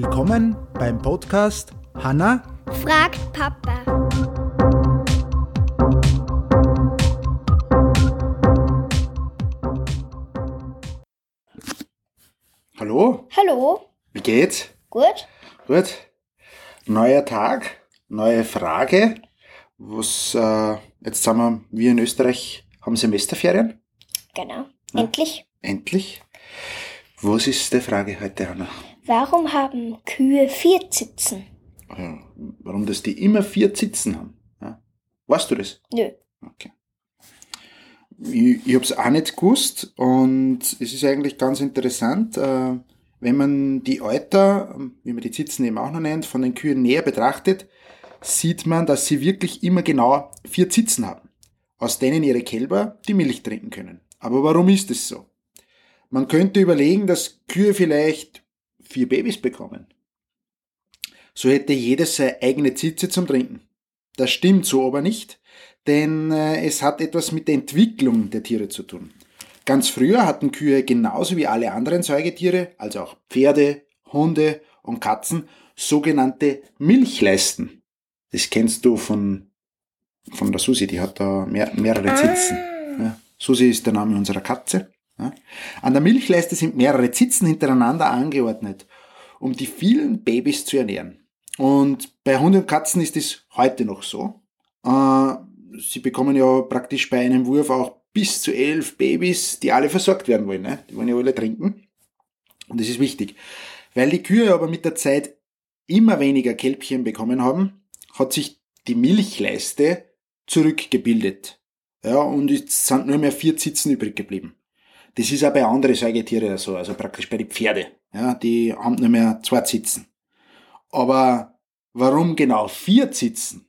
Willkommen beim Podcast Hanna fragt Papa. Hallo, Hallo, wie geht's? gut? Gut. Neuer Tag, neue Frage. Was, äh, jetzt sind wir, wir in Österreich haben Semesterferien. Genau. Ja. Endlich. Endlich. Was ist die Frage heute, Hanna? Warum haben Kühe vier Zitzen? Ja, warum das die immer vier Zitzen haben? Ja? Weißt du das? Nö. Okay. Ich, ich habe es auch nicht gewusst und es ist eigentlich ganz interessant, äh, wenn man die Euter, wie man die Zitzen eben auch noch nennt, von den Kühen näher betrachtet, sieht man, dass sie wirklich immer genau vier Zitzen haben, aus denen ihre Kälber die Milch trinken können. Aber warum ist es so? Man könnte überlegen, dass Kühe vielleicht vier Babys bekommen. So hätte jedes seine eigene Zitze zum Trinken. Das stimmt so aber nicht, denn äh, es hat etwas mit der Entwicklung der Tiere zu tun. Ganz früher hatten Kühe genauso wie alle anderen Säugetiere, also auch Pferde, Hunde und Katzen, sogenannte Milchleisten. Das kennst du von, von der Susi, die hat da mehr, mehrere Zitzen. Ja. Susi ist der Name unserer Katze. An der Milchleiste sind mehrere Zitzen hintereinander angeordnet, um die vielen Babys zu ernähren. Und bei Hunden und Katzen ist es heute noch so. Äh, sie bekommen ja praktisch bei einem Wurf auch bis zu elf Babys, die alle versorgt werden wollen. Ne? Die wollen ja alle trinken. Und das ist wichtig. Weil die Kühe aber mit der Zeit immer weniger Kälbchen bekommen haben, hat sich die Milchleiste zurückgebildet. Ja, und es sind nur mehr vier Zitzen übrig geblieben. Das ist auch bei anderen Säugetieren so, also praktisch bei den Pferde. Ja, die haben nur mehr zwei Zitzen. Aber warum genau vier Zitzen?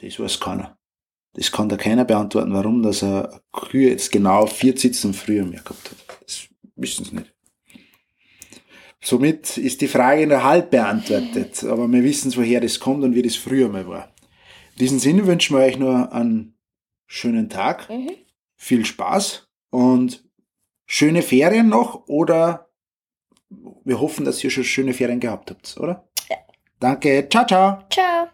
Das weiß keiner. Das kann da keiner beantworten, warum das eine Kühe jetzt genau vier Zitzen früher mehr gehabt hat. Das wissen sie nicht. Somit ist die Frage nur halb beantwortet, aber wir wissen, woher das kommt und wie das früher mal war. In diesem Sinne wünschen wir euch nur einen schönen Tag, Mhm. viel Spaß und schöne Ferien noch oder wir hoffen, dass ihr schon schöne Ferien gehabt habt, oder? Ja. Danke, ciao, ciao. Ciao.